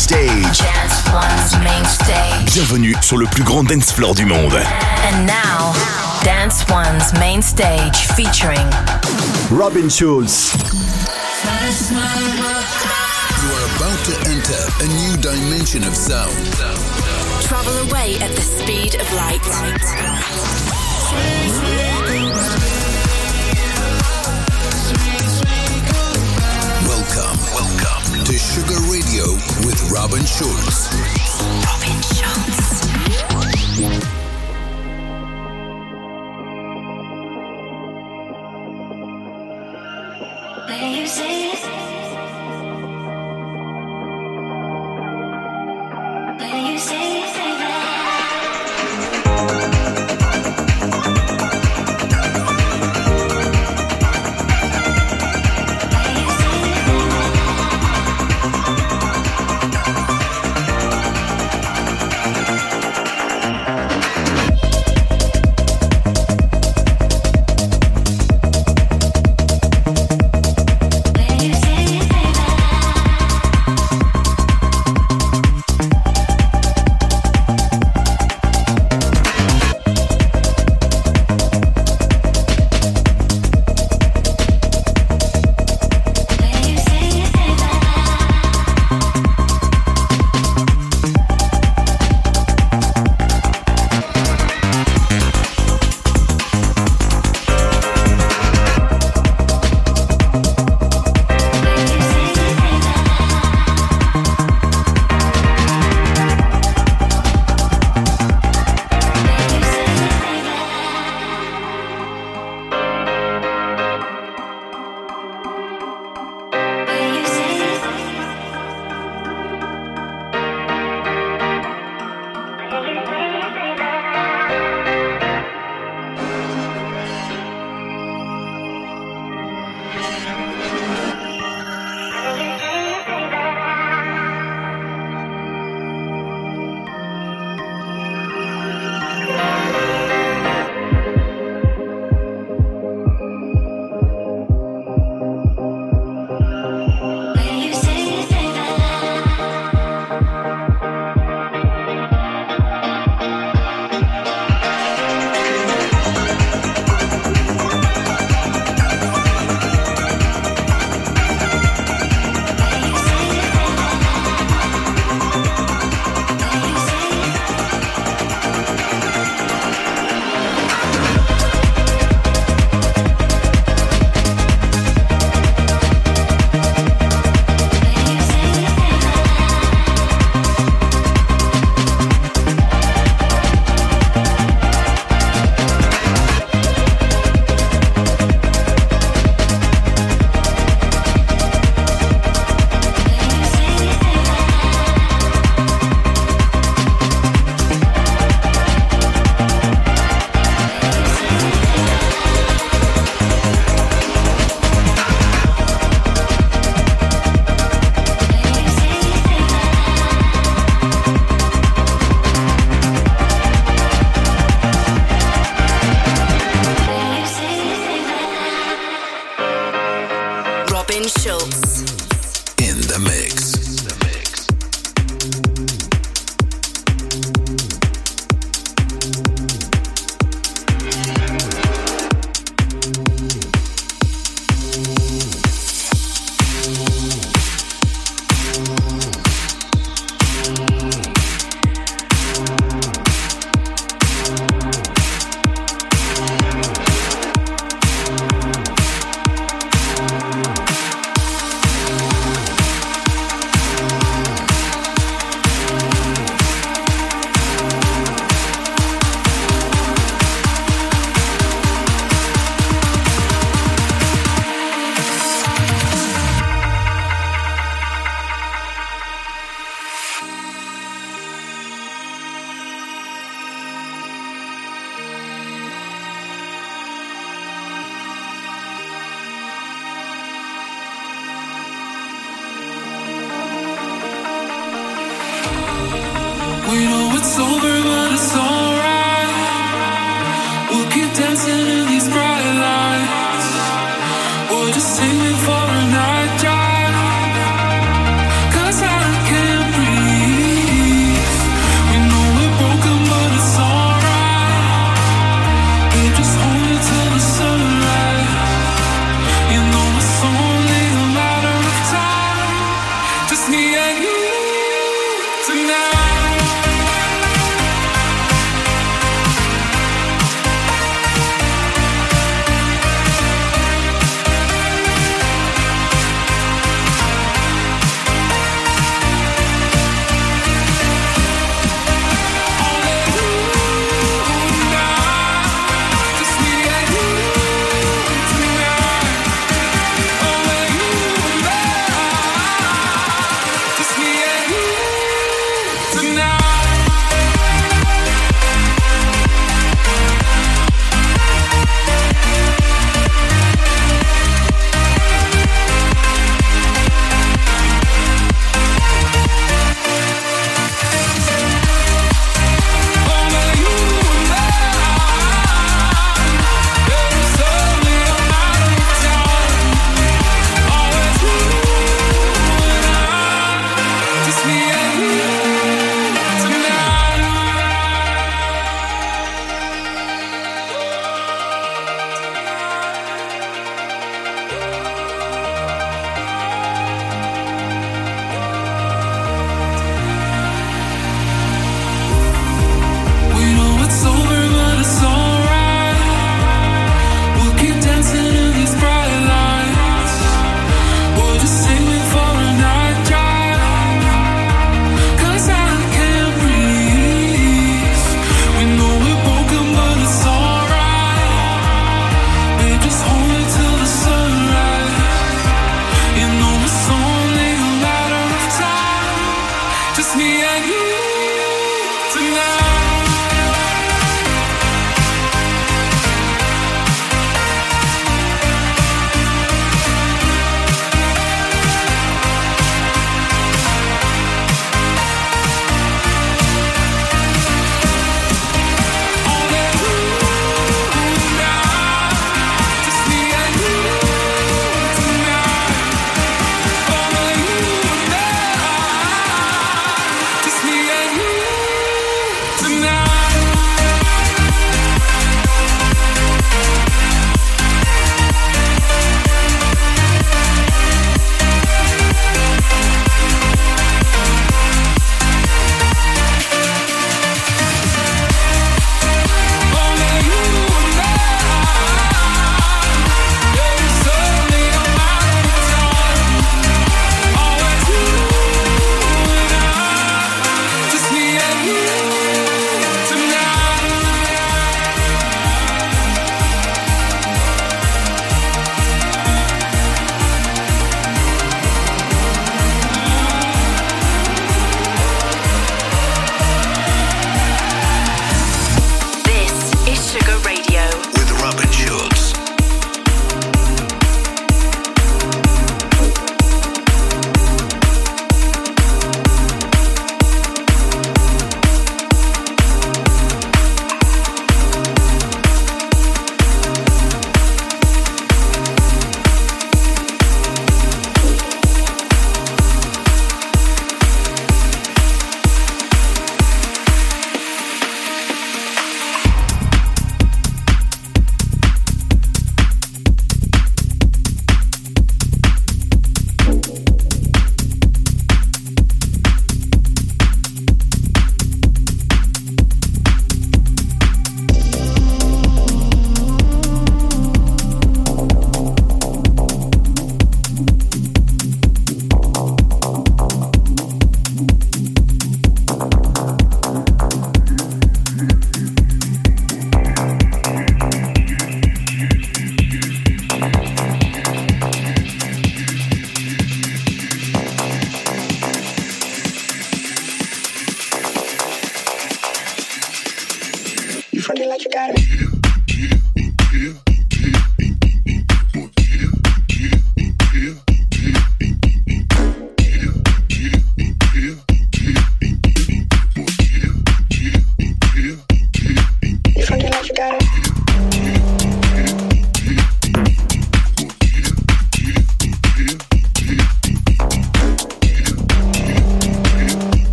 stage. Dance One's main stage. Bienvenue sur le plus grand dance floor du monde. And now, Dance One's main stage featuring Robin Schulz. You are about to enter a new dimension of sound. Travel away at the speed of light. to Sugar Radio with Robin Schulz. Robin Schulz.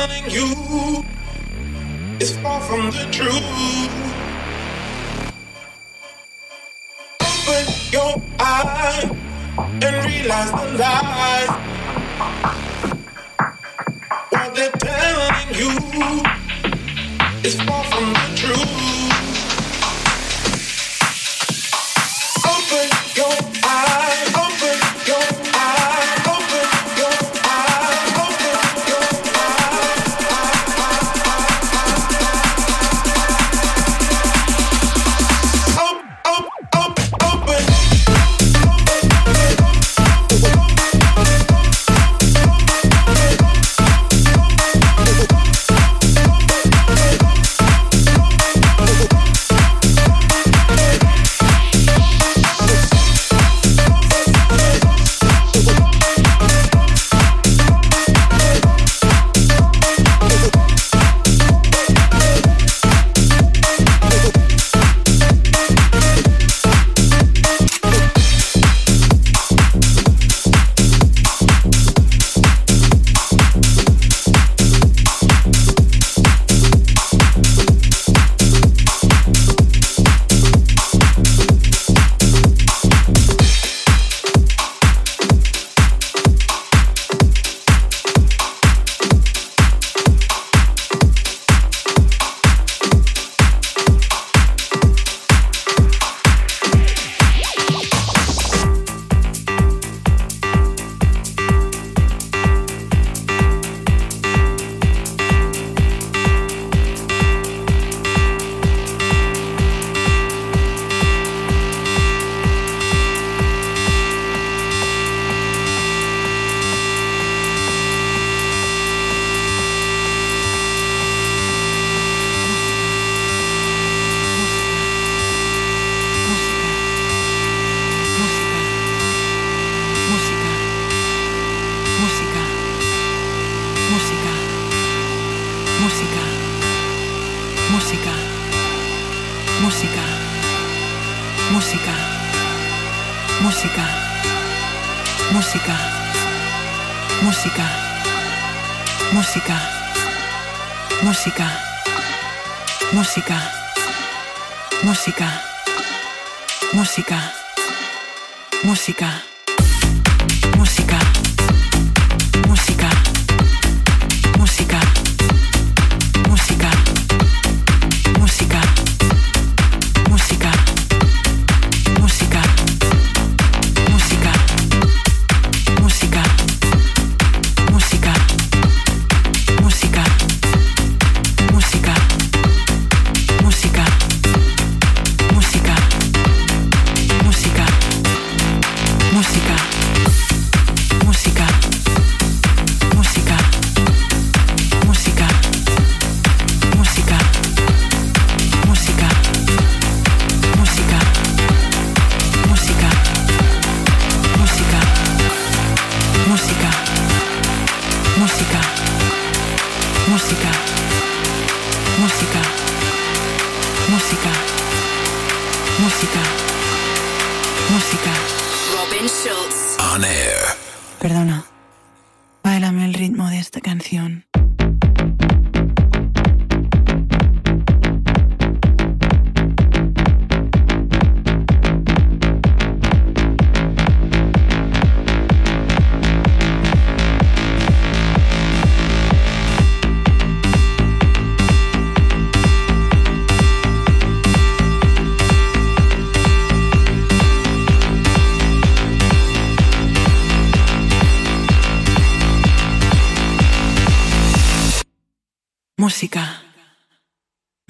Telling you is far from the truth. Open your eyes and realize the lies. What they're telling you is far from the truth.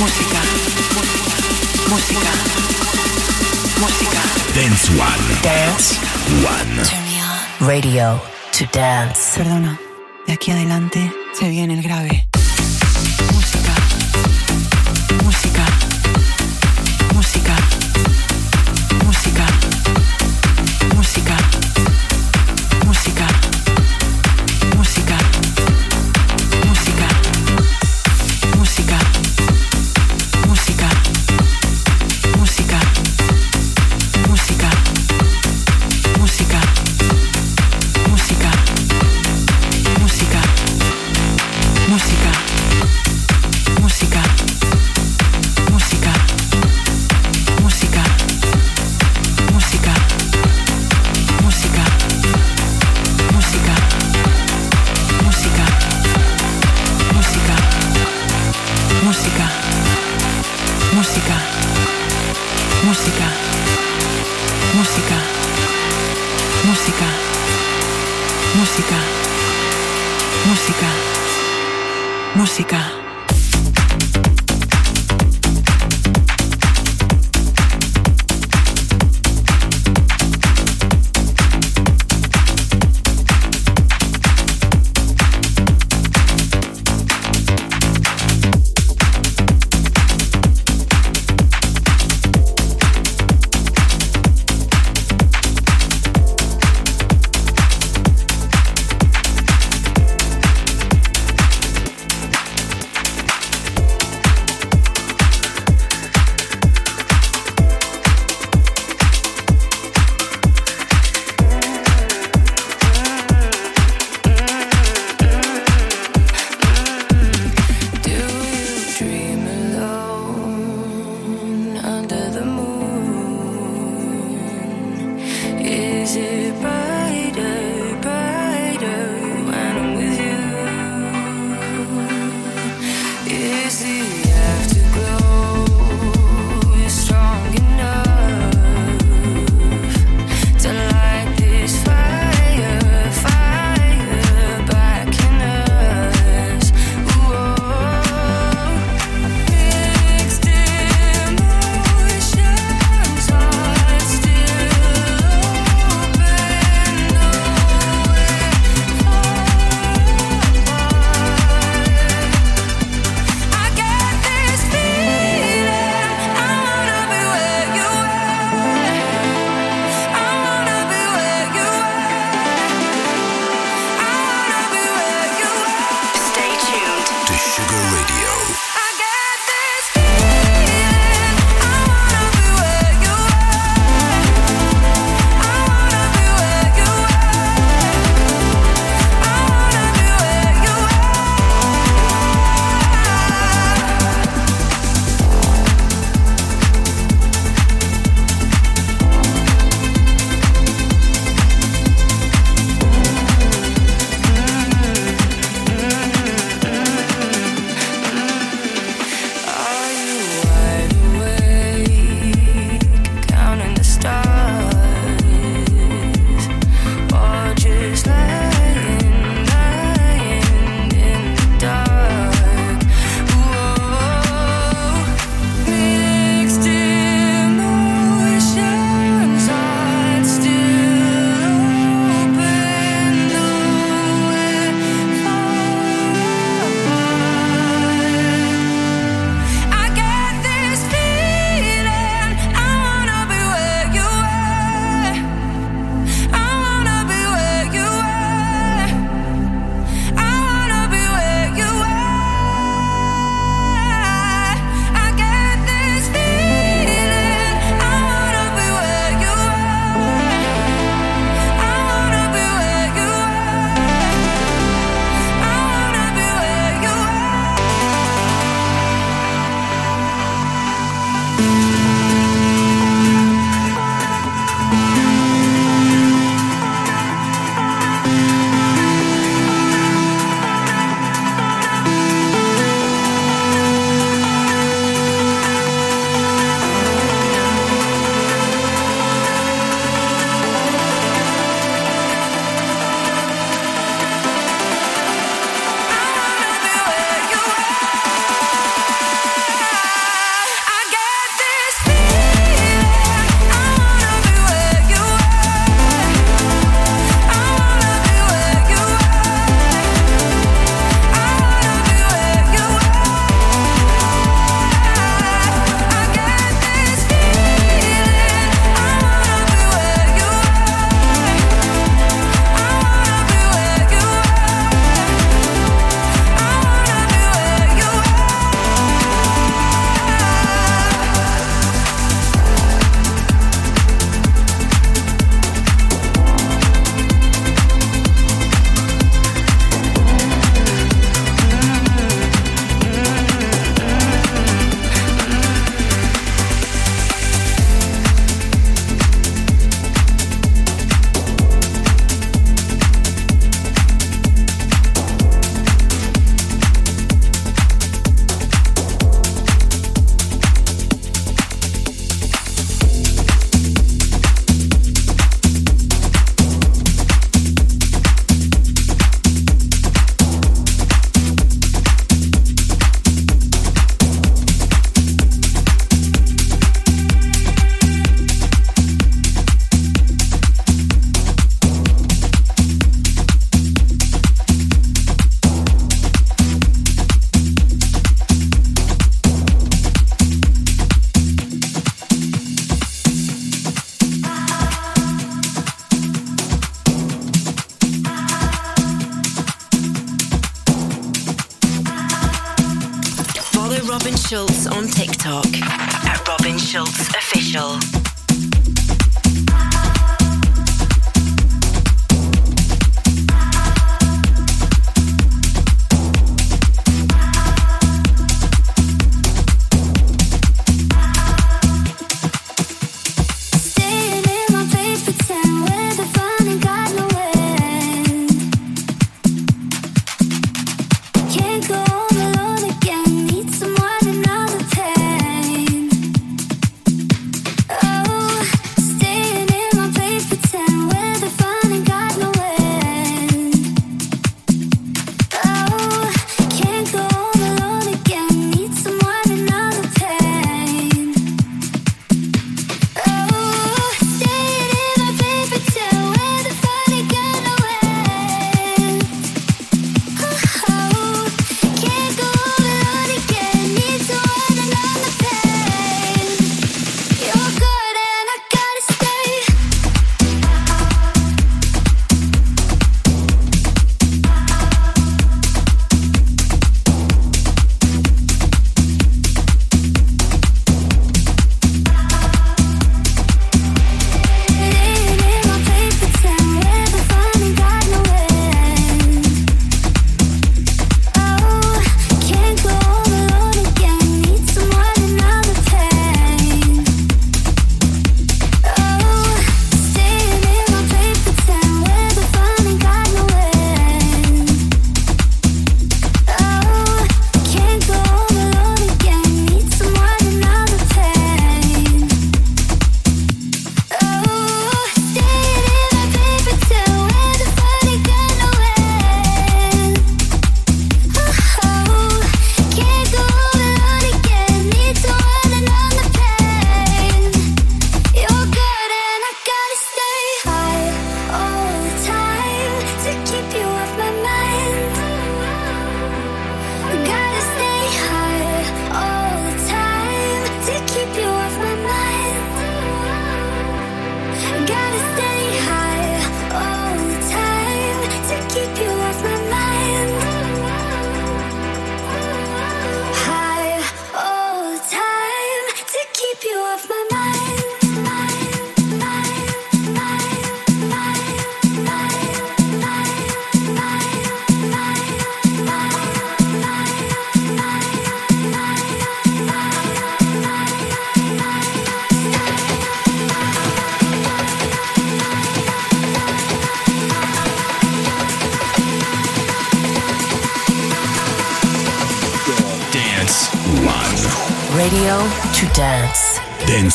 Música, música, música, música. Dance One. Dance One. Radio to dance. Perdona, de aquí adelante se viene el grave.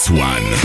One.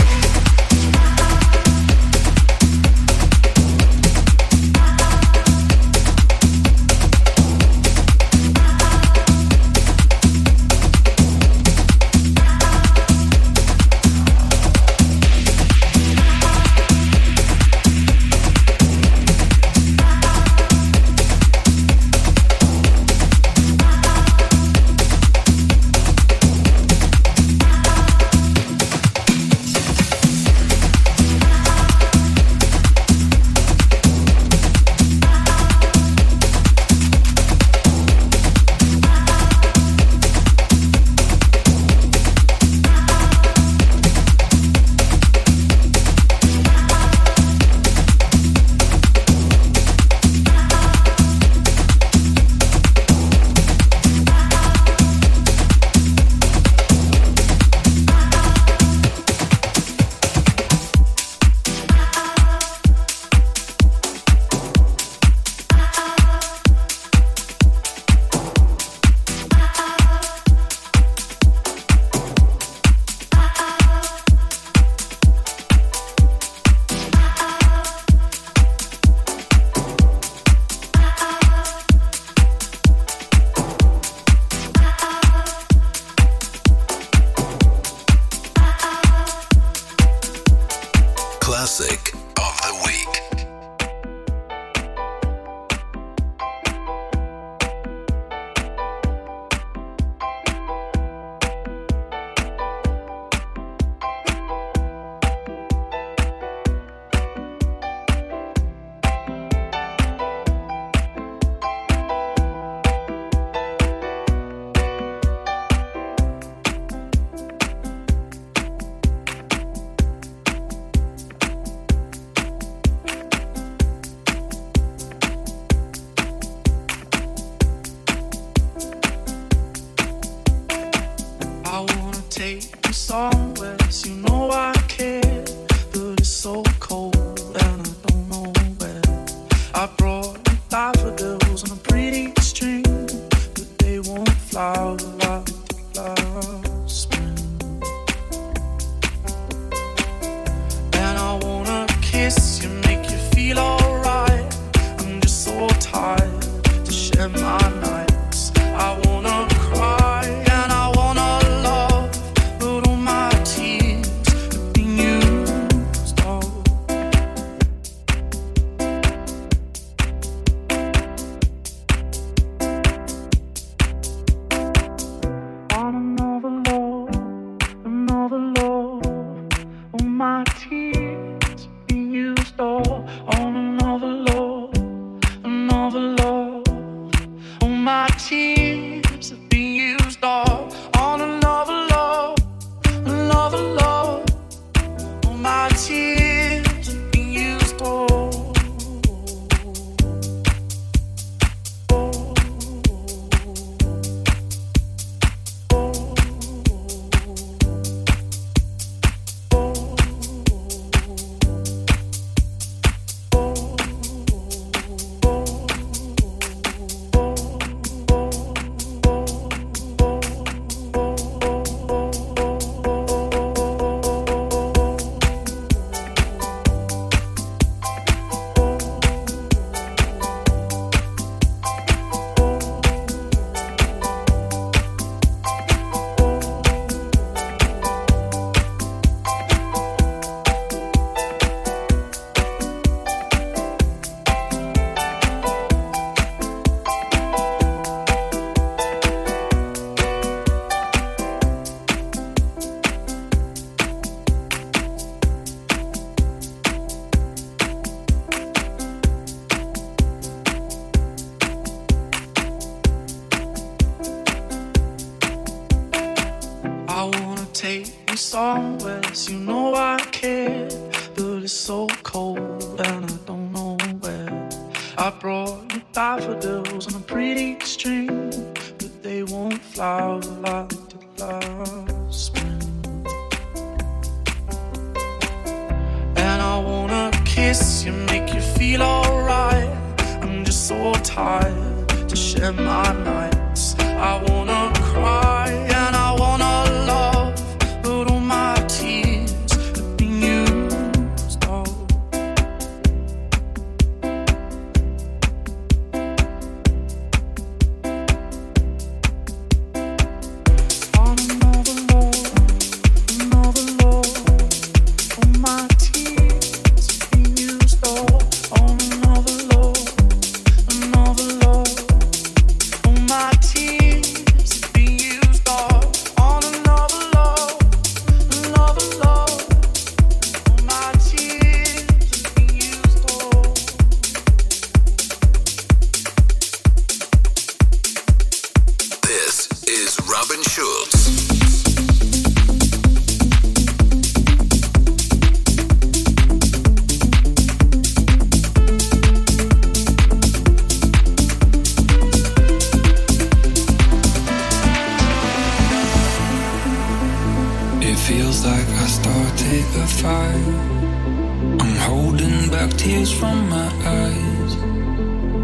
wipe tears from my eyes.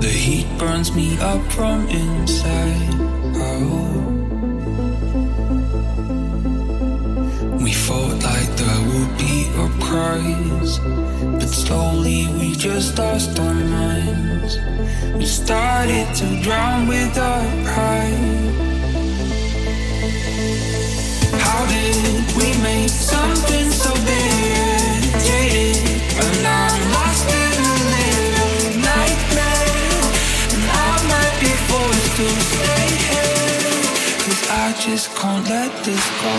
The heat burns me up from inside. Oh. We fought like there would be a prize, but slowly we just lost our minds. We started to drown with our pride. How did we make something so big? Yeah, but not. just can't let this go.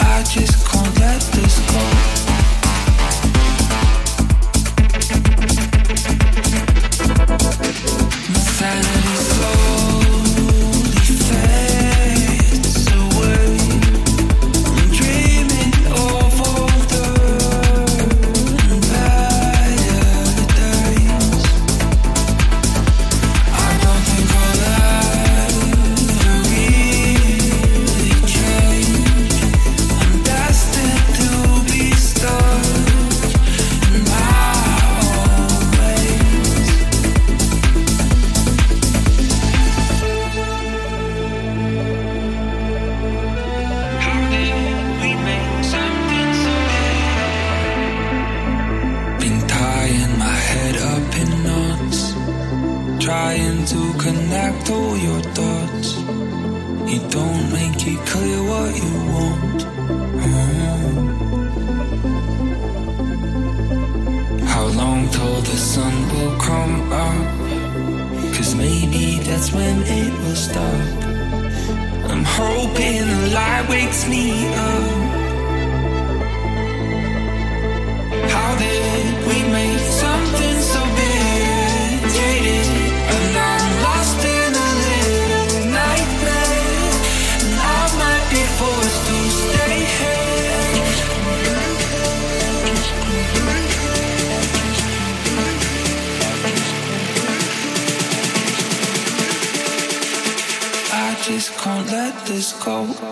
I just can't let this go. Cause maybe that's when it will stop. I'm hoping the light wakes me up. How did we let this go.